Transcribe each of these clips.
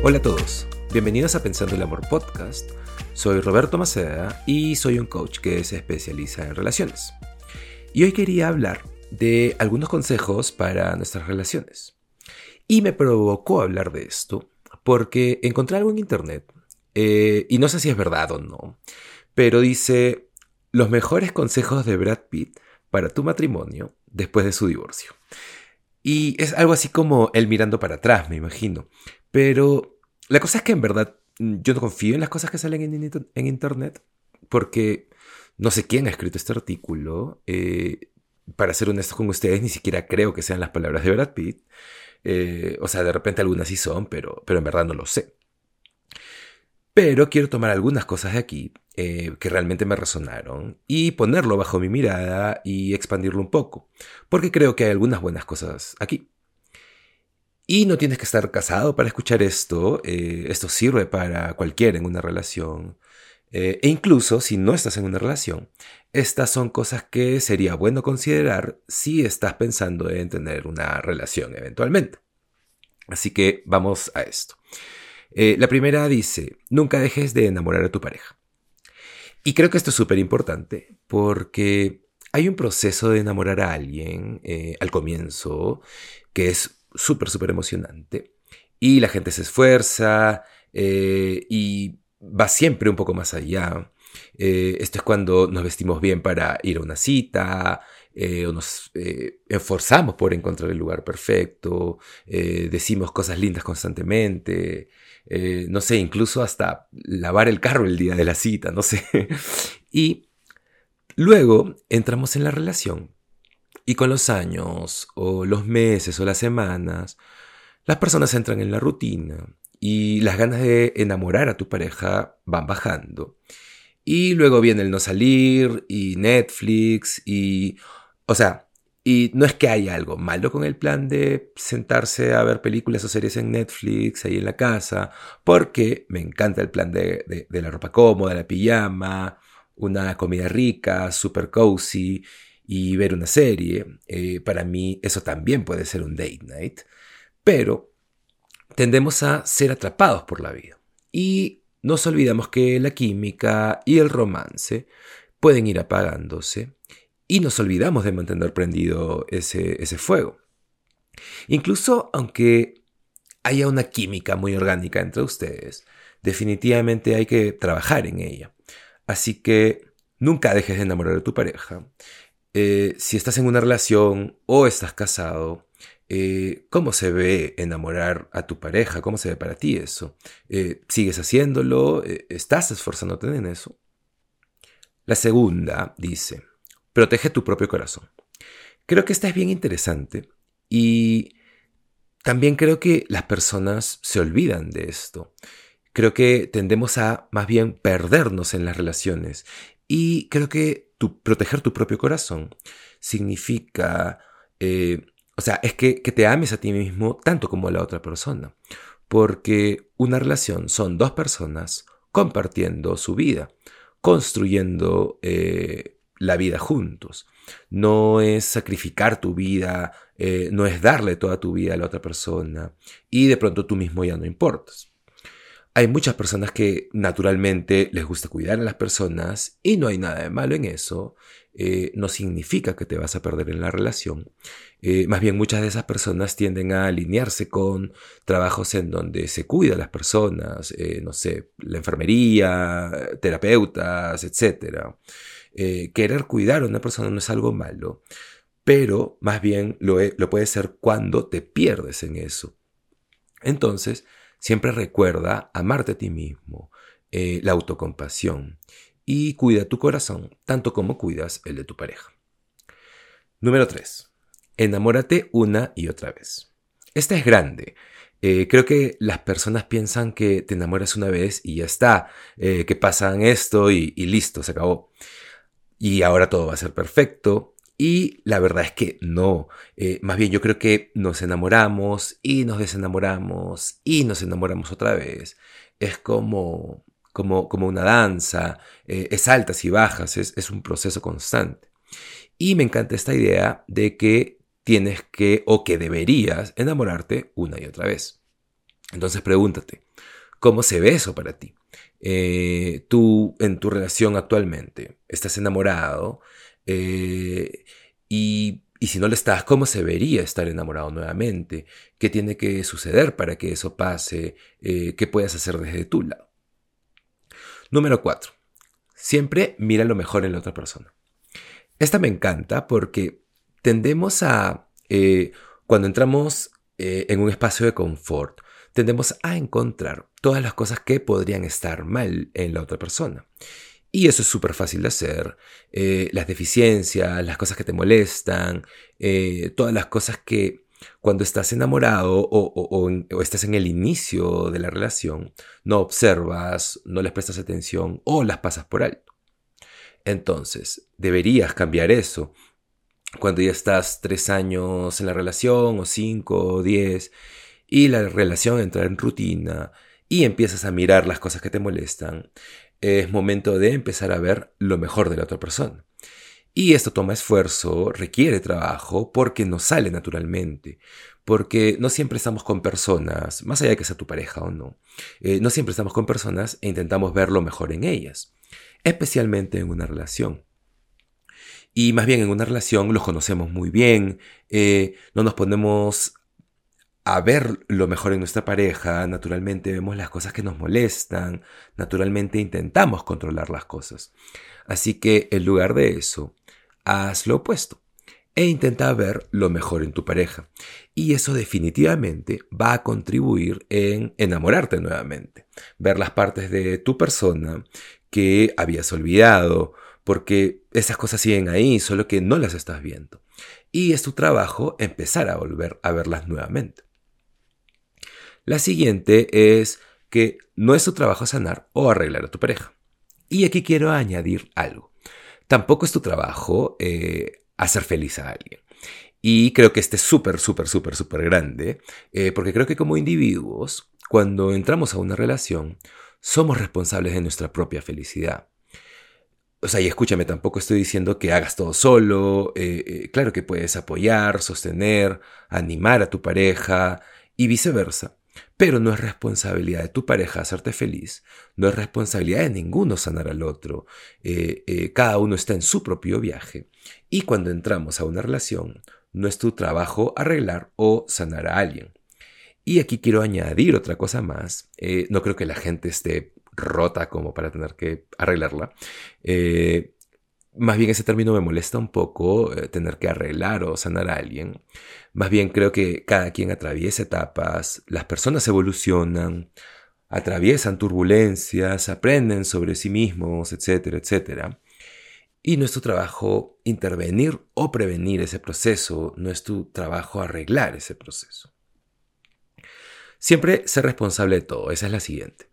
Hola a todos, bienvenidos a Pensando el Amor Podcast. Soy Roberto Maceda y soy un coach que se especializa en relaciones. Y hoy quería hablar de algunos consejos para nuestras relaciones. Y me provocó hablar de esto porque encontré algo en internet, eh, y no sé si es verdad o no, pero dice los mejores consejos de Brad Pitt para tu matrimonio después de su divorcio. Y es algo así como él mirando para atrás, me imagino. Pero la cosa es que en verdad mm, yo no confío en las cosas que salen en, internet porque no sé quién ha escrito este artículo. Eh, para ser honesto con ustedes, ni siquiera creo que sean las palabras de Brad Pitt. Eh, o sea, de repente algunas sí son, pero, pero en verdad no lo sé. Pero quiero tomar algunas cosas de aquí eh, que realmente me resonaron y ponerlo bajo mi mirada y expandirlo un poco, porque creo que hay algunas buenas cosas aquí. Y no tienes que estar casado para escuchar esto, eh, esto sirve para cualquiera en una relación. e incluso si no estás en una relación, estas son cosas que sería bueno considerar si estás pensando en tener una relación eventualmente. Así que vamos a esto. Eh, la primera dice, nunca dejes de enamorar a tu pareja. Y creo que esto es súper importante porque hay un proceso de enamorar a alguien eh, al comienzo que es súper, súper emocionante. Y la gente se esfuerza eh, y va siempre un poco más allá. esto es cuando nos vestimos bien para ir a una cita, o nos esforzamos por encontrar el lugar perfecto, decimos cosas lindas constantemente, eh, no sé, incluso hasta lavar el carro el día de la cita, no sé. y luego entramos en la relación y con los años o los meses o las semanas, las personas entran en la rutina y las ganas de enamorar a tu pareja van bajando. Y luego viene el no salir y Netflix y... O sea, y no es que haya algo malo con el plan de sentarse a ver películas o series en Netflix, ahí en la casa, porque me encanta el plan de, la ropa cómoda, la pijama, una comida rica, super cozy y ver una serie. Eh, para mí eso también puede ser un date night, pero tendemos a ser atrapados por la vida. Y nos olvidamos que la química y el romance pueden ir apagándose y nos olvidamos de mantener prendido ese, ese fuego. Incluso aunque haya una química muy orgánica entre ustedes, definitivamente hay que trabajar en ella. Así que nunca dejes de enamorar a tu pareja. Eh, si estás en una relación o estás casado, eh, ¿cómo se ve enamorar a tu pareja? ¿Cómo se ve para ti eso? Eh, ¿Sigues haciéndolo? ¿Estás esforzándote en eso? La segunda dice, Protege tu propio corazón. Creo que esta es bien interesante y también creo que las personas se olvidan de esto. Creo que tendemos a más bien perdernos en las relaciones y creo que proteger tu propio corazón significa, eh, o sea, es que, te ames a ti mismo tanto como a la otra persona. Porque una relación son dos personas compartiendo su vida, construyendo eh, la vida juntos. No es sacrificar tu vida, eh, no es darle toda tu vida a la otra persona y de pronto tú mismo ya no importas. Hay muchas personas que naturalmente les gusta cuidar a las personas y no hay nada de malo en eso. Eh, no significa que te vas a perder en la relación. Eh, más bien muchas de esas personas tienden a alinearse con trabajos en donde se cuida a las personas, no sé, la enfermería, terapeutas, etc. Eh, querer cuidar a una persona no es algo malo, pero más bien lo, lo puede ser cuando te pierdes en eso. Entonces, siempre recuerda amarte a ti mismo, eh, la autocompasión y cuida tu corazón tanto como cuidas el de tu pareja. Número 3. Enamórate una y otra vez. Esta es grande. Eh, creo que las personas piensan que te enamoras una vez y ya está, que pasan esto y listo, se acabó y ahora todo va a ser perfecto. Y la verdad es que no. Eh, más bien yo creo que nos enamoramos y nos desenamoramos y nos enamoramos otra vez. Es como, como, como una danza, eh, es altas y bajas, es, es un proceso constante. Y me encanta esta idea de que tienes que o que deberías enamorarte una y otra vez. Entonces pregúntate, ¿cómo se ve eso para ti? Eh, tú en tu relación actualmente estás enamorado eh, y, si no lo estás, ¿cómo se vería estar enamorado nuevamente? ¿Qué tiene que suceder para que eso pase? Eh, ¿Qué puedes hacer desde tu lado? Número 4. Siempre mira lo mejor en la otra persona. Esta me encanta porque tendemos a, cuando entramos en un espacio de confort, tendemos a encontrar todas las cosas que podrían estar mal en la otra persona. Y eso es súper fácil de hacer. Eh, las deficiencias, las cosas que te molestan, eh, todas las cosas que cuando estás enamorado o, estás en el inicio de la relación, no observas, no les prestas atención o las pasas por alto. Entonces, deberías cambiar eso. Cuando ya estás tres años en la relación, o cinco, o diez, y la relación entra en rutina y empiezas a mirar las cosas que te molestan, es momento de empezar a ver lo mejor de la otra persona. Y esto toma esfuerzo, requiere trabajo, porque no sale naturalmente, porque no siempre estamos con personas, más allá de que sea tu pareja o no, eh, no siempre estamos con personas e intentamos ver lo mejor en ellas, especialmente en una relación. Y más bien en una relación los conocemos muy bien, eh, no nos ponemos a ver lo mejor en nuestra pareja, naturalmente vemos las cosas que nos molestan, naturalmente intentamos controlar las cosas. Así que en lugar de eso, haz lo opuesto e intenta ver lo mejor en tu pareja. Y eso definitivamente va a contribuir en enamorarte nuevamente, ver las partes de tu persona que habías olvidado, porque esas cosas siguen ahí, solo que no las estás viendo. Y es tu trabajo empezar a volver a verlas nuevamente. La siguiente es que no es tu trabajo sanar o arreglar a tu pareja. Y aquí quiero añadir algo. Tampoco es tu trabajo eh, hacer feliz a alguien. Y creo que este es súper, súper, súper, súper grande, eh, porque creo que como individuos, cuando entramos a una relación, somos responsables de nuestra propia felicidad. O sea, y escúchame, tampoco estoy diciendo que hagas todo solo. Eh, claro que puedes apoyar, sostener, animar a tu pareja y viceversa. Pero no es responsabilidad de tu pareja hacerte feliz, no es responsabilidad de ninguno sanar al otro. Eh, eh, cada uno está en su propio viaje. Y cuando entramos a una relación, no es tu trabajo arreglar o sanar a alguien. Y aquí quiero añadir otra cosa más. Eh, no creo que la gente esté rota como para tener que arreglarla. Más bien ese término me molesta un poco, eh, tener que arreglar o sanar a alguien. Más bien creo que cada quien atraviesa etapas, las personas evolucionan, atraviesan turbulencias, aprenden sobre sí mismos, etcétera, etcétera. Y no es tu trabajo intervenir o prevenir ese proceso, no es tu trabajo arreglar ese proceso. Siempre ser responsable de todo, esa es la siguiente.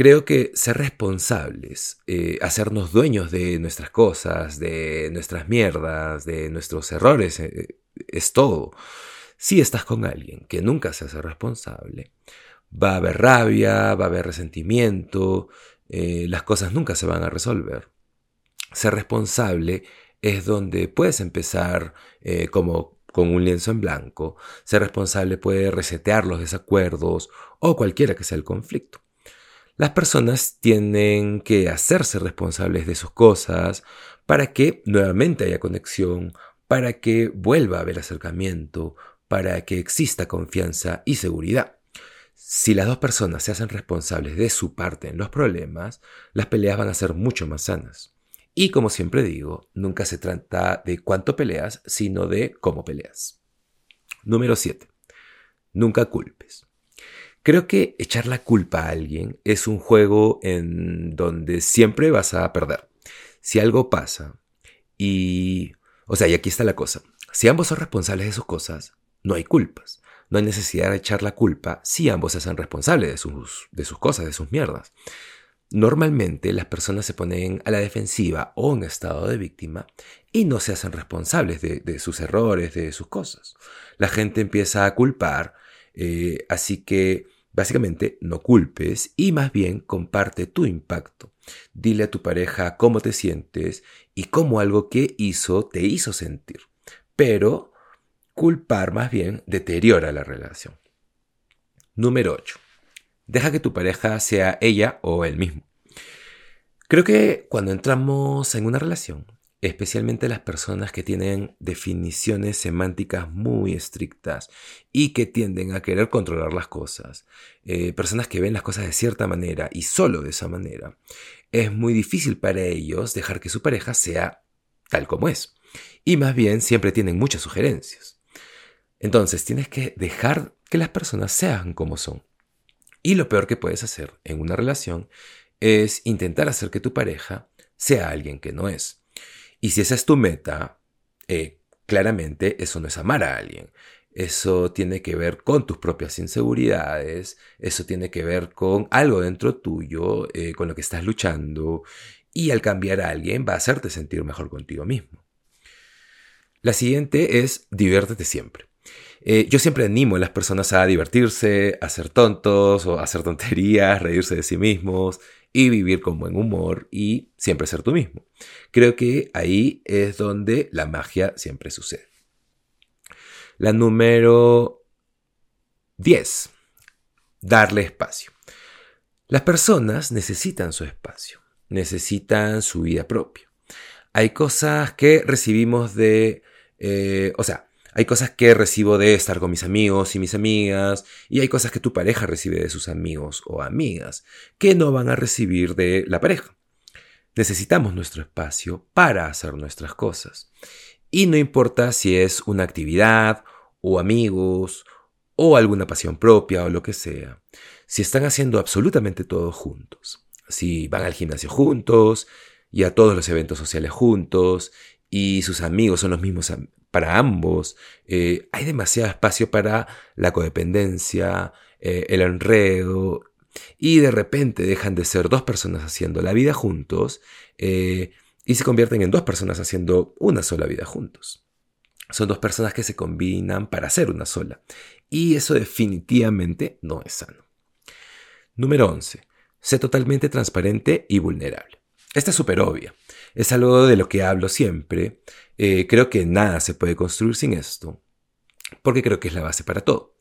Creo que ser responsables, eh, hacernos dueños de nuestras cosas, de nuestras mierdas, de nuestros errores, eh, es todo. Si estás con alguien que nunca se hace responsable, va a haber rabia, va a haber resentimiento, eh, las cosas nunca se van a resolver. Ser responsable es donde puedes empezar como con un lienzo en blanco. Ser responsable puede resetear los desacuerdos o cualquiera que sea el conflicto. Las personas tienen que hacerse responsables de sus cosas para que nuevamente haya conexión, para que vuelva a haber acercamiento, para que exista confianza y seguridad. Si las dos personas se hacen responsables de su parte en los problemas, las peleas van a ser mucho más sanas. Y como siempre digo, nunca se trata de cuánto peleas, sino de cómo peleas. Número 7. Nunca culpes. Creo que echar la culpa a alguien es un juego en donde siempre vas a perder. Si algo pasa y... O sea, y aquí está la cosa. Si ambos son responsables de sus cosas, no hay culpas. No hay necesidad de echar la culpa si ambos se hacen responsables de sus, de sus cosas, de sus mierdas. Normalmente las personas se ponen a la defensiva o en estado de víctima y no se hacen responsables de, sus errores, de sus cosas. La gente empieza a culpar, eh, así que básicamente no culpes y más bien comparte tu impacto. Dile a tu pareja cómo te sientes y cómo algo que hizo te hizo sentir. Pero culpar más bien deteriora la relación. Número 8. Deja que tu pareja sea ella o él mismo. Creo que cuando entramos en una relación, especialmente las personas que tienen definiciones semánticas muy estrictas y que tienden a querer controlar las cosas, eh, personas que ven las cosas de cierta manera y solo de esa manera, es muy difícil para ellos dejar que su pareja sea tal como es. Y más bien siempre tienen muchas sugerencias. Entonces tienes que dejar que las personas sean como son. Y lo peor que puedes hacer en una relación es intentar hacer que tu pareja sea alguien que no es. Y si esa es tu meta, eh, claramente eso no es amar a alguien. Eso tiene que ver con tus propias inseguridades, eso tiene que ver con algo dentro tuyo, eh, con lo que estás luchando, y al cambiar a alguien va a hacerte sentir mejor contigo mismo. La siguiente es diviértete siempre. Eh, yo siempre animo a las personas a divertirse, a ser tontos o a hacer tonterías, reírse de sí mismos, y vivir con buen humor y siempre ser tú mismo. Creo que ahí es donde la magia siempre sucede. La número 10. Darle espacio. Las personas necesitan su espacio, necesitan su vida propia. Hay cosas que recibimos de, eh, o sea, hay cosas que recibo de estar con mis amigos y mis amigas, y hay cosas que tu pareja recibe de sus amigos o amigas, que no van a recibir de la pareja. Necesitamos nuestro espacio para hacer nuestras cosas. Y no importa si es una actividad, o amigos, o alguna pasión propia, o lo que sea. Si están haciendo absolutamente todo juntos. Si van al gimnasio juntos, y a todos los eventos sociales juntos, y sus amigos son los mismos para ambos, eh, hay demasiado espacio para la codependencia, eh, el enredo, y de repente dejan de ser dos personas haciendo la vida juntos eh, y se convierten en dos personas haciendo una sola vida juntos. Son dos personas que se combinan para hacer una sola. Y eso definitivamente no es sano. Número 11. Sé totalmente transparente y vulnerable. Esta es súper obvia. Es algo de lo que hablo siempre. Eh, creo que nada se puede construir sin esto, porque creo que es la base para todo.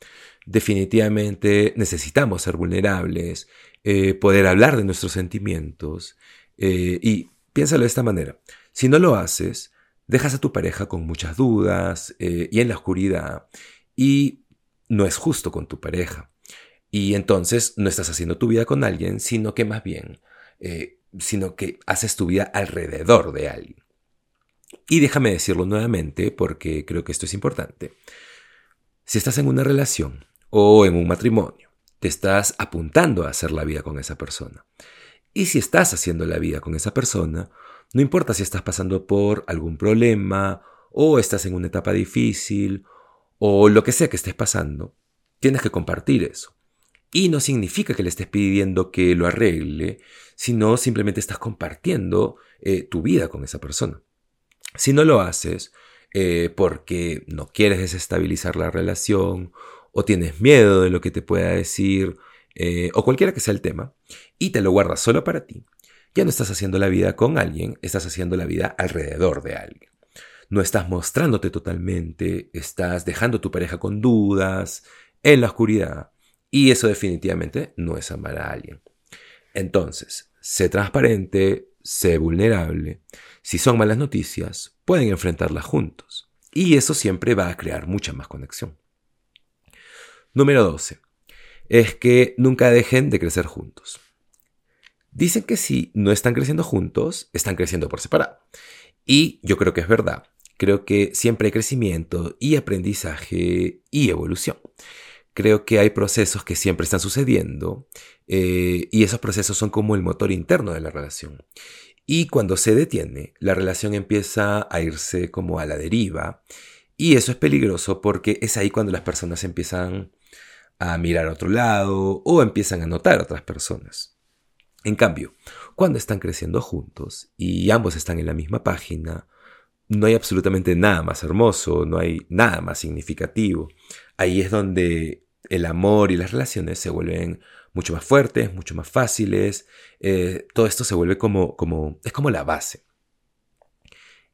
Definitivamente necesitamos ser vulnerables, eh, poder hablar de nuestros sentimientos eh, y piénsalo de esta manera. Si no lo haces, dejas a tu pareja con muchas dudas y en la oscuridad y no es justo con tu pareja. Y entonces no estás haciendo tu vida con alguien, sino que más bien sino que haces tu vida alrededor de alguien. Y déjame decirlo nuevamente porque creo que esto es importante. Si estás en una relación o en un matrimonio, te estás apuntando a hacer la vida con esa persona. Y si estás haciendo la vida con esa persona, no importa si estás pasando por algún problema o estás en una etapa difícil o lo que sea que estés pasando, tienes que compartir eso. Y no significa que le estés pidiendo que lo arregle, sino simplemente estás compartiendo eh, tu vida con esa persona. Si no lo haces eh, porque no quieres desestabilizar la relación o tienes miedo de lo que te pueda decir eh, o cualquiera que sea el tema y te lo guardas solo para ti, ya no estás haciendo la vida con alguien, estás haciendo la vida alrededor de alguien. No estás mostrándote totalmente, estás dejando a tu pareja con dudas, en la oscuridad, y eso definitivamente no es amar a alguien. Entonces, sé transparente, sé vulnerable. Si son malas noticias, pueden enfrentarlas juntos. Y eso siempre va a crear mucha más conexión. Número 12. Es que nunca dejen de crecer juntos. Dicen que si no están creciendo juntos, están creciendo por separado. Y yo creo que es verdad. Creo que siempre hay crecimiento y aprendizaje y evolución creo que hay procesos que siempre están sucediendo eh, y esos procesos son como el motor interno de la relación. Y cuando se detiene, la relación empieza a irse como a la deriva y eso es peligroso porque es ahí cuando las personas empiezan a mirar a otro lado o empiezan a notar a otras personas. En cambio, cuando están creciendo juntos y ambos están en la misma página, no hay absolutamente nada más hermoso, no hay nada más significativo. Ahí es donde el amor y las relaciones se vuelven mucho más fuertes, mucho más fáciles. Eh, todo esto se vuelve como, como, es como la base.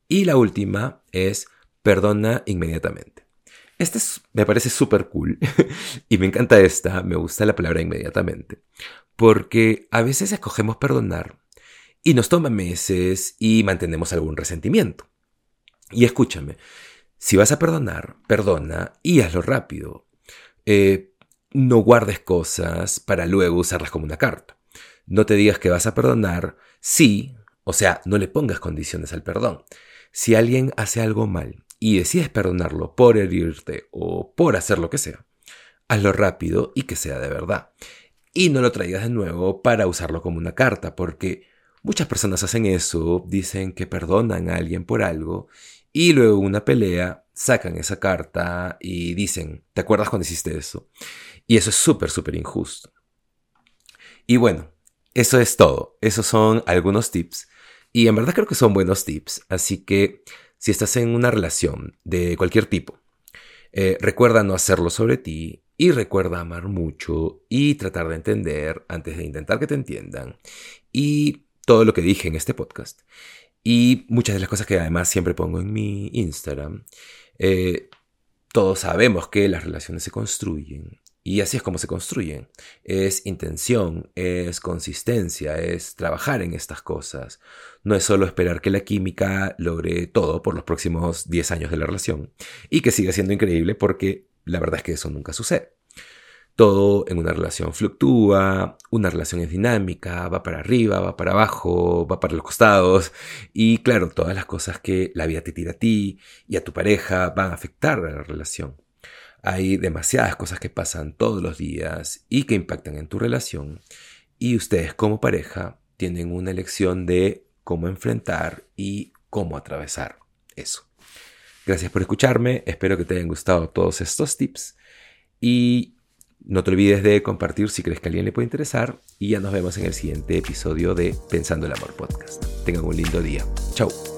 Y la última es perdona inmediatamente. Este me parece súper cool y me encanta esta, me gusta la palabra inmediatamente, porque a veces escogemos perdonar y nos toma meses y mantenemos algún resentimiento. Y escúchame, si vas a perdonar, perdona y hazlo rápido. Eh, no guardes cosas para luego usarlas como una carta. No te digas que vas a perdonar si, o sea, no le pongas condiciones al perdón. Si alguien hace algo mal y decides perdonarlo por herirte o por hacer lo que sea, hazlo rápido y que sea de verdad. Y no lo traigas de nuevo para usarlo como una carta, porque muchas personas hacen eso, dicen que perdonan a alguien por algo y luego una pelea sacan esa carta y dicen, ¿te acuerdas cuando hiciste eso? Y eso es súper, súper injusto. Y bueno, eso es todo. Esos son algunos tips. Y en verdad creo que son buenos tips. Así que si estás en una relación de cualquier tipo, eh, recuerda no hacerlo sobre ti y recuerda amar mucho y tratar de entender antes de intentar que te entiendan. Y todo lo que dije en este podcast. Y muchas de las cosas que además siempre pongo en mi Instagram. Eh, todos sabemos que las relaciones se construyen y así es como se construyen. Es intención, es consistencia, es trabajar en estas cosas. No es solo esperar que la química logre todo por los próximos 10 años de la relación y que siga siendo increíble porque la verdad es que eso nunca sucede. Todo en una relación fluctúa, una relación es dinámica, va para arriba, va para abajo, va para los costados y claro, todas las cosas que la vida te tira a ti y a tu pareja van a afectar a la relación. Hay demasiadas cosas que pasan todos los días y que impactan en tu relación y ustedes como pareja tienen una elección de cómo enfrentar y cómo atravesar eso. Gracias por escucharme, espero que te hayan gustado todos estos tips y no te olvides de compartir si crees que a alguien le puede interesar y ya nos vemos en el siguiente episodio de Pensando el Amor Podcast. Tengan un lindo día. Chao.